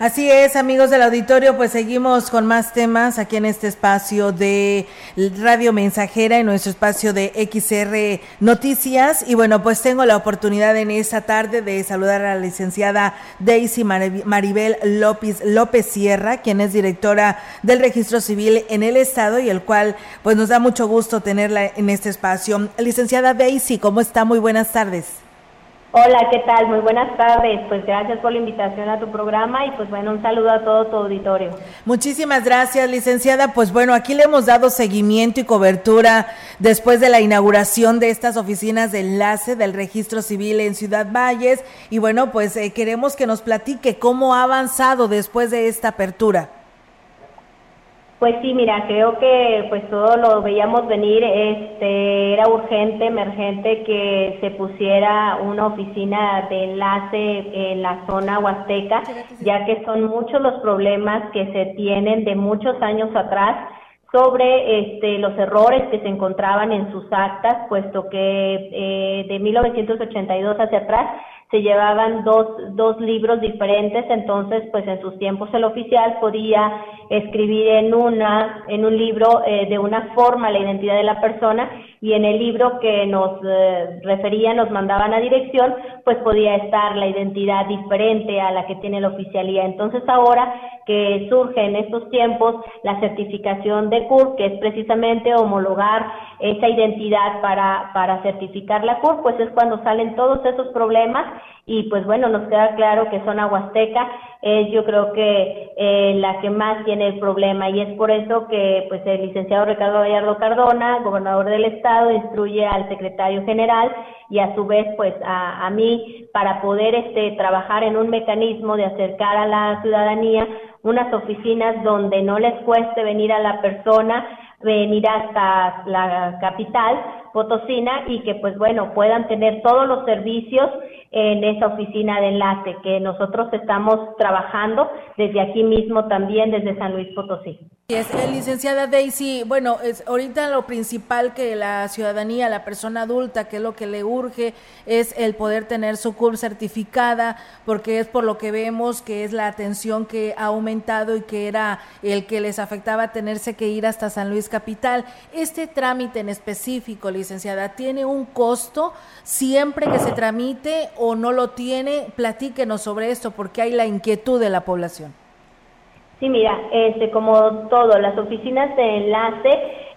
Así es, amigos del auditorio, pues seguimos con más temas aquí en este espacio de Radio Mensajera, en nuestro espacio de XR Noticias. Y bueno, pues tengo la oportunidad en esta tarde de saludar a la licenciada Daisy Maribel López, López Sierra, quien es directora del Registro Civil en el Estado y el cual pues nos da mucho gusto tenerla en este espacio. Licenciada Daisy, ¿cómo está? Muy buenas tardes. Hola, ¿qué tal? Muy buenas tardes. Pues gracias por la invitación a tu programa y pues bueno, un saludo a todo tu auditorio. Muchísimas gracias, licenciada. Pues bueno, aquí le hemos dado seguimiento y cobertura después de la inauguración de estas oficinas de enlace del registro civil en Ciudad Valles y bueno, pues eh, queremos que nos platique cómo ha avanzado después de esta apertura. Pues sí, mira, creo que pues todo lo veíamos venir, este, era urgente, emergente que se pusiera una oficina de enlace en la zona huasteca, ya que son muchos los problemas que se tienen de muchos años atrás sobre este, los errores que se encontraban en sus actas, puesto que eh, de 1982 hacia atrás se llevaban dos, dos libros diferentes, entonces pues en sus tiempos el oficial podía escribir en una, en un libro eh, de una forma la identidad de la persona y en el libro que nos eh, referían, nos mandaban a dirección, pues podía estar la identidad diferente a la que tiene la oficialía. Entonces ahora que surge en estos tiempos la certificación de CUR, que es precisamente homologar esa identidad para, para certificar la CUR, pues es cuando salen todos esos problemas y pues bueno, nos queda claro que zona huasteca es yo creo que eh, la que más tiene el problema y es por eso que pues el licenciado Ricardo Gallardo Cardona, gobernador del estado, instruye al secretario general y a su vez pues a, a mí para poder este trabajar en un mecanismo de acercar a la ciudadanía unas oficinas donde no les cueste venir a la persona, venir hasta la capital Potosina y que pues bueno puedan tener todos los servicios en esa oficina de enlace que nosotros estamos trabajando desde aquí mismo también desde San Luis Potosí. Es, eh, licenciada Daisy, bueno, es ahorita lo principal que la ciudadanía, la persona adulta, que es lo que le urge, es el poder tener su CURP certificada, porque es por lo que vemos que es la atención que ha aumentado y que era el que les afectaba tenerse que ir hasta San Luis Capital. Este trámite en específico, licenciada, ¿tiene un costo siempre que se tramite o no lo tiene? Platíquenos sobre esto, porque hay la inquietud de la población. Sí, mira, este, como todo, las oficinas de enlace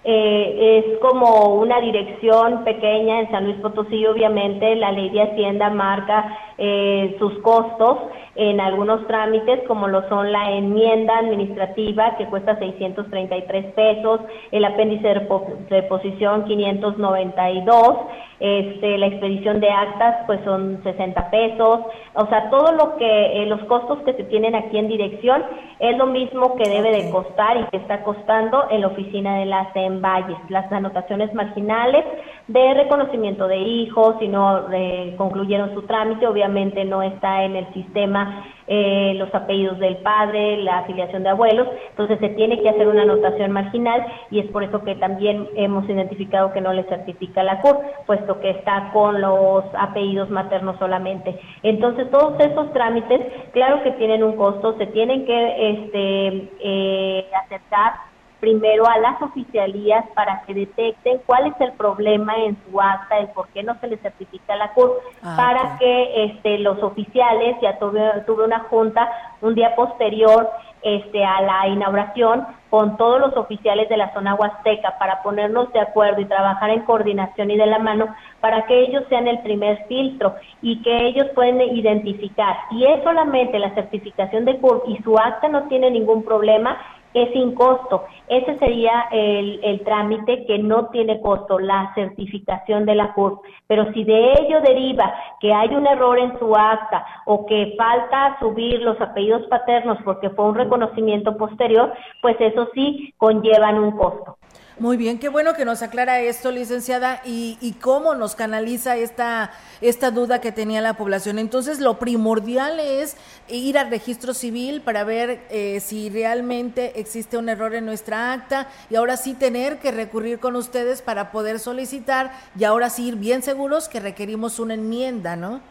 eh, es como una dirección pequeña en San Luis Potosí, obviamente la ley de Hacienda marca eh, sus costos en algunos trámites, como lo son la enmienda administrativa, que cuesta 633 pesos, el apéndice de reposición 592, este, la expedición de actas, pues son 60 pesos, o sea, todo lo que, eh, los costos que se tienen aquí en dirección es lo mismo que debe de costar y que está costando en la oficina de las en Valles, las anotaciones marginales de reconocimiento de hijos, si no eh, concluyeron su trámite, obviamente no está en el sistema eh, los apellidos del padre, la afiliación de abuelos, entonces se tiene que hacer una anotación marginal y es por eso que también hemos identificado que no le certifica la CUR, puesto que está con los apellidos maternos solamente. Entonces todos esos trámites, claro que tienen un costo, se tienen que este, eh, aceptar primero a las oficialías para que detecten cuál es el problema en su acta, el por qué no se le certifica la CUR, ah, para que este, los oficiales, ya tuve, tuve una junta un día posterior este, a la inauguración con todos los oficiales de la zona huasteca para ponernos de acuerdo y trabajar en coordinación y de la mano para que ellos sean el primer filtro y que ellos pueden identificar. Y es solamente la certificación de CUR y su acta no tiene ningún problema, es sin costo. Ese sería el, el, trámite que no tiene costo, la certificación de la CURP. Pero si de ello deriva que hay un error en su acta o que falta subir los apellidos paternos porque fue un reconocimiento posterior, pues eso sí conllevan un costo. Muy bien, qué bueno que nos aclara esto, licenciada, y, y, cómo nos canaliza esta, esta duda que tenía la población. Entonces, lo primordial es ir al registro civil para ver eh, si realmente existe un error en nuestra acta y ahora sí tener que recurrir con ustedes para poder solicitar y ahora sí ir bien seguros que requerimos una enmienda, ¿no?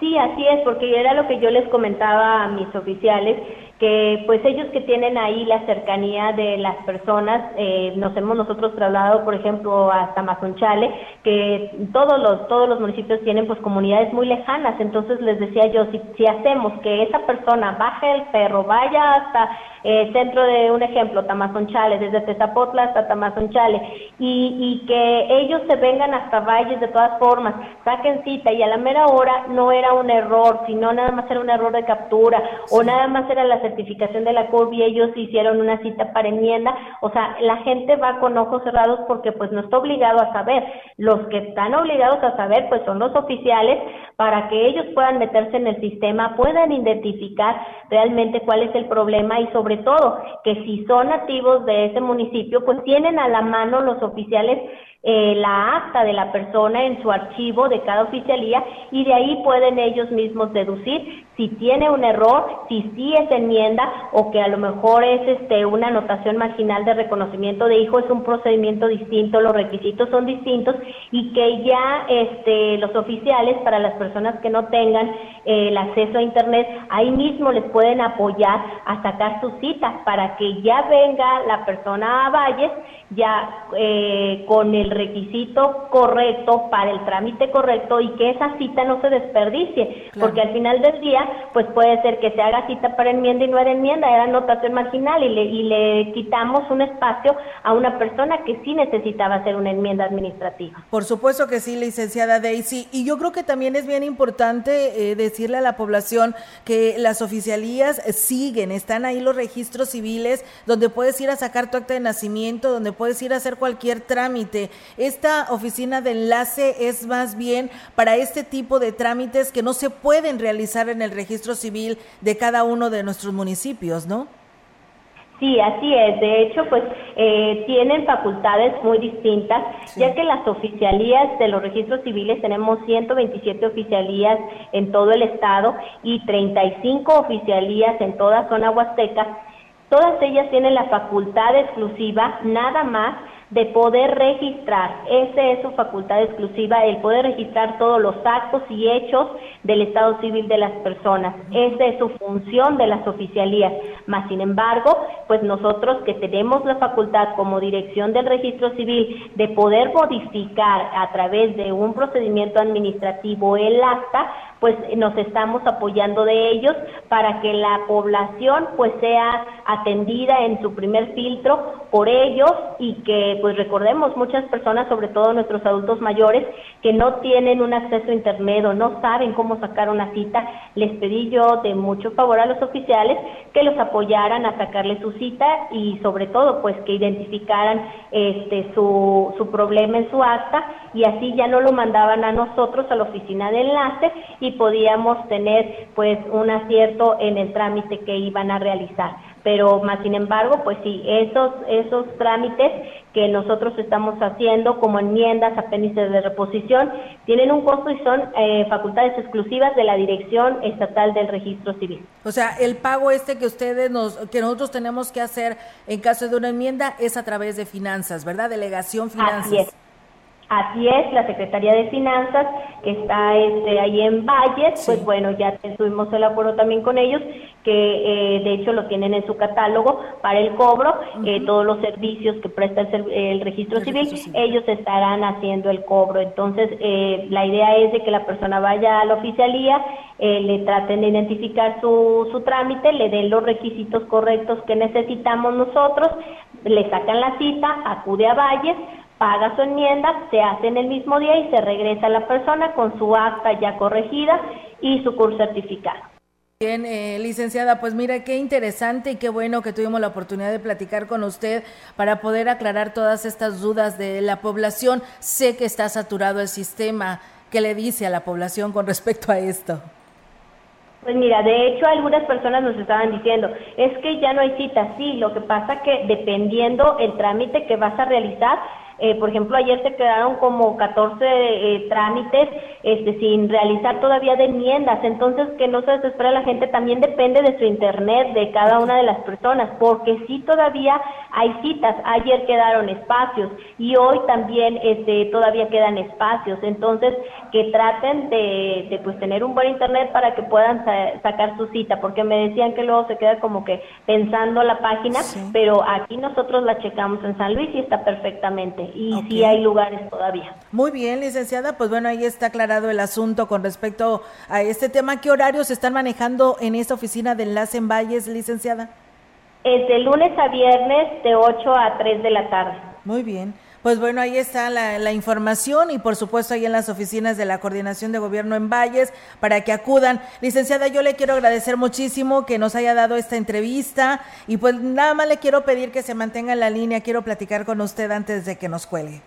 Sí, así es, porque era lo que yo les comentaba a mis oficiales, que pues ellos que tienen ahí la cercanía de las personas, eh, nos hemos nosotros trasladado, por ejemplo, hasta Mazunchale, que todos los todos los municipios tienen pues comunidades muy lejanas, entonces les decía yo, si, si hacemos que esa persona baje el perro, vaya hasta eh, centro de un ejemplo, Tamazonchale, desde Tezapotla hasta Tamazonchale, y, y que ellos se vengan hasta Valles de todas formas, saquen cita y a la mera hora no era un error, sino nada más era un error de captura o nada más era la certificación de la CURB y ellos hicieron una cita para enmienda, o sea, la gente va con ojos cerrados porque pues no está obligado a saber, los que están obligados a saber pues son los oficiales para que ellos puedan meterse en el sistema, puedan identificar realmente cuál es el problema y sobre todo que si son nativos de ese municipio pues tienen a la mano los oficiales eh, la acta de la persona en su archivo de cada oficialía y de ahí pueden ellos mismos deducir si tiene un error, si sí es enmienda o que a lo mejor es este una anotación marginal de reconocimiento de hijo, es un procedimiento distinto, los requisitos son distintos y que ya este los oficiales para las personas que no tengan eh, el acceso a internet, ahí mismo les pueden apoyar a sacar su cita para que ya venga la persona a Valles ya eh, con el requisito correcto para el trámite correcto y que esa cita no se desperdicie, porque al final del día, pues puede ser que se haga cita para enmienda y no era enmienda, era anotación marginal y le, y le quitamos un espacio a una persona que sí necesitaba hacer una enmienda administrativa. Por supuesto que sí, licenciada Daisy, y yo creo que también es bien importante eh, decirle a la población que las oficialías siguen, están ahí los registros civiles donde puedes ir a sacar tu acta de nacimiento, donde puedes ir a hacer cualquier trámite. Esta oficina de enlace es más bien para este tipo de trámites que no se pueden realizar en el registro civil de cada uno de nuestros municipios, ¿no? Sí, así es. De hecho, pues eh, tienen facultades muy distintas, ya que las oficialías de los registros civiles tenemos 127 oficialías en todo el estado y 35 oficialías en toda zona huasteca Todas ellas tienen la facultad exclusiva nada más de poder registrar, esa es su facultad exclusiva, el poder registrar todos los actos y hechos del estado civil de las personas. Esa es su función de las oficialías. Más sin embargo, pues nosotros que tenemos la facultad como dirección del registro civil de poder modificar a través de un procedimiento administrativo el acta, pues nos estamos apoyando de ellos para que la población pues sea atendida en su primer filtro por ellos y que pues recordemos muchas personas, sobre todo nuestros adultos mayores, que no tienen un acceso a internet o no saben cómo sacar una cita, les pedí yo de mucho favor a los oficiales que los apoyaran a sacarle su cita y sobre todo pues que identificaran este su, su problema en su acta y así ya no lo mandaban a nosotros a la oficina de enlace y podíamos tener pues un acierto en el trámite que iban a realizar. Pero más sin embargo, pues sí, esos, esos trámites que nosotros estamos haciendo como enmiendas, apéndices de reposición, tienen un costo y son eh, facultades exclusivas de la Dirección Estatal del Registro Civil. O sea, el pago este que ustedes nos, que nosotros tenemos que hacer en caso de una enmienda es a través de finanzas, ¿verdad? Delegación Finanzas. Así es, la Secretaría de Finanzas, que está este, ahí en Valles, pues bueno, ya tuvimos el acuerdo también con ellos, que eh, de hecho lo tienen en su catálogo para el cobro, eh, todos los servicios que presta el, registro, civil, ellos estarán haciendo el cobro. Entonces, eh, la idea es de que la persona vaya a la oficialía, le traten de identificar su, su trámite, le den los requisitos correctos que necesitamos nosotros, le sacan la cita, acude a Valles, paga su enmienda, se hace en el mismo día y se regresa a la persona con su acta ya corregida y su curso certificado. Bien, eh, licenciada, pues mira qué interesante y qué bueno que tuvimos la oportunidad de platicar con usted para poder aclarar todas estas dudas de la población. Sé que está saturado el sistema. ¿Qué le dice a la población con respecto a esto? Pues mira, de hecho algunas personas nos estaban diciendo, es que ya no hay cita, sí, lo que pasa que dependiendo el trámite que vas a realizar, eh, por ejemplo, ayer se quedaron como 14 eh, trámites este, sin realizar todavía de enmiendas. Entonces, que no se desespera la gente también depende de su internet, de cada una de las personas, porque sí todavía hay citas. Ayer quedaron espacios y hoy también este, todavía quedan espacios. Entonces, que traten de, pues tener un buen internet para que puedan sacar su cita, porque me decían que luego se queda como que pensando la página, pero aquí nosotros la checamos en San Luis y está perfectamente y sí hay lugares todavía. Muy bien, licenciada, pues bueno, ahí está aclarado el asunto con respecto a este tema. ¿Qué horarios están manejando en esta oficina de Enlace en Valles, licenciada? Es de lunes a viernes de 8 a 3 de la tarde. Muy bien. Pues bueno, ahí está la, información y por supuesto ahí en las oficinas de la Coordinación de Gobierno en Valles para que acudan. Licenciada, yo le quiero agradecer muchísimo que nos haya dado esta entrevista y pues nada más le quiero pedir que se mantenga en la línea, quiero platicar con usted antes de que nos cuelgue.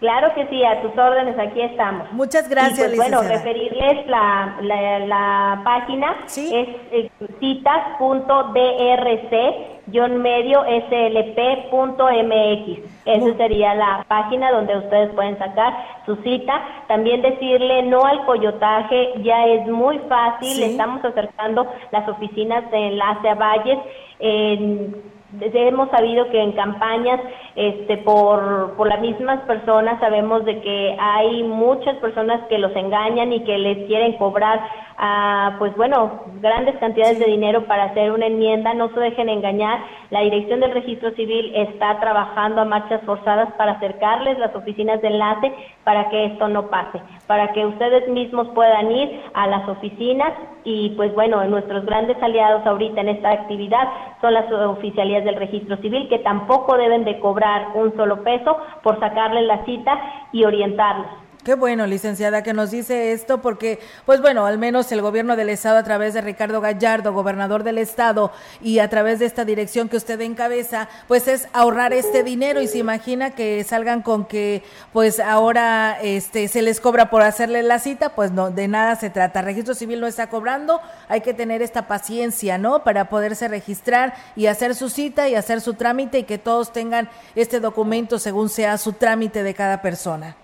Claro que sí, a tus órdenes, aquí estamos. Muchas gracias, pues, Bueno, referirles la, la, página, es eh, citas.drc-medio slp.mx. Esa sería la página donde ustedes pueden sacar su cita. También decirle no al coyotaje, ya es muy fácil, estamos acercando las oficinas de enlace a Valles. En, hemos sabido que en campañas este por, por las mismas personas sabemos de que hay muchas personas que los engañan y que les quieren cobrar a, pues bueno, grandes cantidades de dinero para hacer una enmienda, no se dejen engañar. La Dirección del Registro Civil está trabajando a marchas forzadas para acercarles las oficinas de enlace para que esto no pase, para que ustedes mismos puedan ir a las oficinas y pues bueno, nuestros grandes aliados ahorita en esta actividad son las del Registro Civil que tampoco deben de cobrar un solo peso por sacarles la cita y orientarlos. Qué bueno, licenciada, que nos dice esto, porque, pues bueno, al menos el gobierno del Estado, a través de Ricardo Gallardo, gobernador del Estado, y a través de esta dirección que usted encabeza, pues es ahorrar este dinero y se imagina que salgan con que, pues ahora este, se les cobra por hacerle la cita, pues no, de nada se trata. Registro Civil no está cobrando, hay que tener esta paciencia, ¿no? Para poderse registrar y hacer su cita y hacer su trámite y que todos tengan este documento según sea su trámite de cada persona.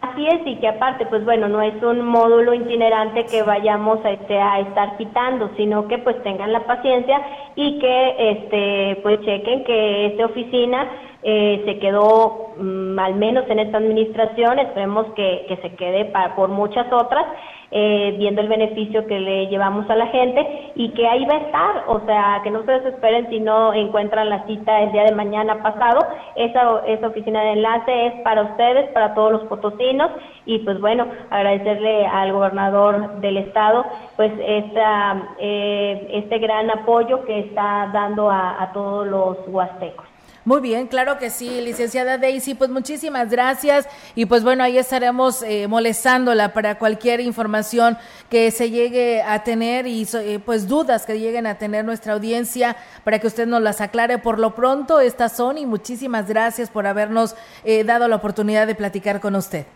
Así es, y que aparte, pues bueno, no es un módulo itinerante que vayamos a, este, a estar quitando, sino que pues tengan la paciencia y que este, pues chequen que esta oficina eh, se quedó mm, al menos en esta administración, esperemos que, que se quede para, por muchas otras, eh, viendo el beneficio que le llevamos a la gente y que ahí va a estar, o sea, que no se desesperen si no encuentran la cita el día de mañana pasado, esa, esa oficina de enlace es para ustedes, para todos los potosinos y pues bueno, agradecerle al gobernador del estado pues esta, eh, este gran apoyo que está dando a, a todos los huastecos. Muy bien, claro que sí, licenciada Daisy, pues muchísimas gracias y pues bueno, ahí estaremos eh, molestándola para cualquier información que se llegue a tener y eh, pues dudas que lleguen a tener nuestra audiencia para que usted nos las aclare por lo pronto. Estas son y muchísimas gracias por habernos eh, dado la oportunidad de platicar con usted.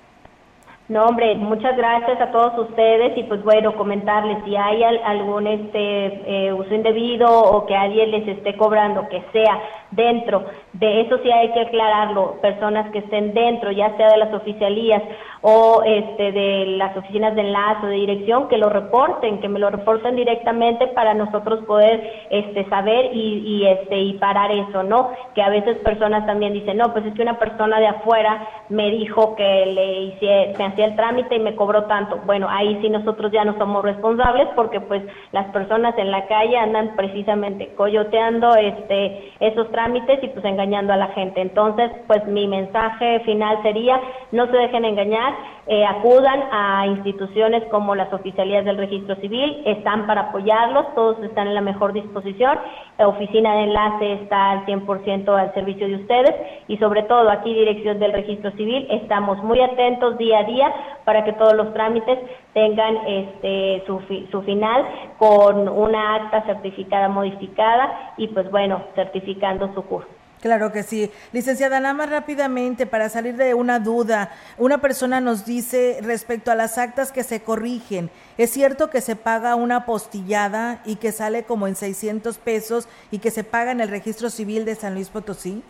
No, hombre, muchas gracias a todos ustedes y pues bueno, comentarles si hay algún este uso indebido o que alguien les esté cobrando, que sea dentro. De eso sí hay que aclararlo, personas que estén dentro, ya sea de las oficialías o este de las oficinas de enlace o de dirección, que lo reporten, que me lo reporten directamente para nosotros poder este saber y, y este y parar eso, ¿no? Que a veces personas también dicen, "No, pues es que una persona de afuera me dijo que le hice me hacía el trámite y me cobró tanto." Bueno, ahí sí nosotros ya no somos responsables porque pues las personas en la calle andan precisamente coyoteando este esos trámites trámites y pues engañando a la gente. Entonces, pues mi mensaje final sería, no se dejen engañar, eh, acudan a instituciones como las oficialías del registro civil, están para apoyarlos, todos están en la mejor disposición, oficina de enlace está al 100% al servicio de ustedes y sobre todo aquí Dirección del Registro Civil estamos muy atentos día a día para que todos los trámites tengan este su, su final con una acta certificada modificada y pues bueno, certificando su curso. Claro que sí. Licenciada, nada más rápidamente para salir de una duda. Una persona nos dice respecto a las actas que se corrigen, ¿es cierto que se paga una postillada y que sale como en 600 pesos y que se paga en el registro civil de San Luis Potosí?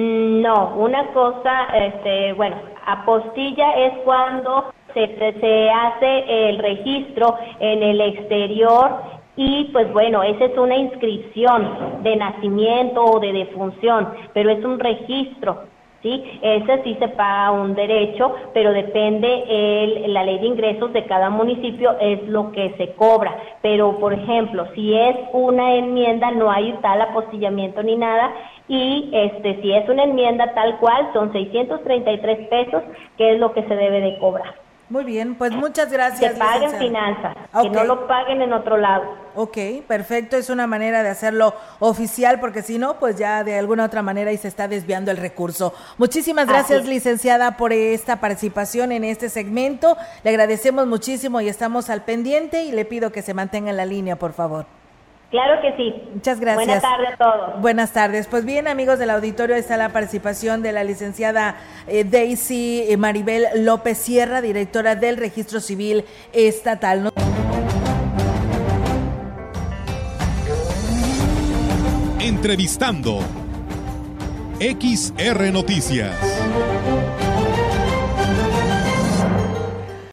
No, una cosa, este, bueno, apostilla es cuando se, se hace el registro en el exterior y pues bueno, esa es una inscripción de nacimiento o de defunción, pero es un registro, ¿sí? Ese sí se paga un derecho, pero depende el, la ley de ingresos de cada municipio es lo que se cobra. Pero, por ejemplo, si es una enmienda, no hay tal apostillamiento ni nada, y este si es una enmienda tal cual, son 633 pesos, que es lo que se debe de cobrar. Muy bien, pues muchas gracias. Que paguen finanzas, que no lo paguen en otro lado. Ok, perfecto, es una manera de hacerlo oficial porque si no, pues ya de alguna otra manera y se está desviando el recurso. Muchísimas gracias, licenciada, por esta participación en este segmento. Le agradecemos muchísimo y estamos al pendiente y le pido que se mantenga en la línea, por favor. Claro que sí. Muchas gracias. Buenas tardes a todos. Buenas tardes. Pues bien, amigos del auditorio, está la participación de la licenciada eh, Daisy eh, Maribel López Sierra, directora del Registro Civil Estatal. Entrevistando XR Noticias.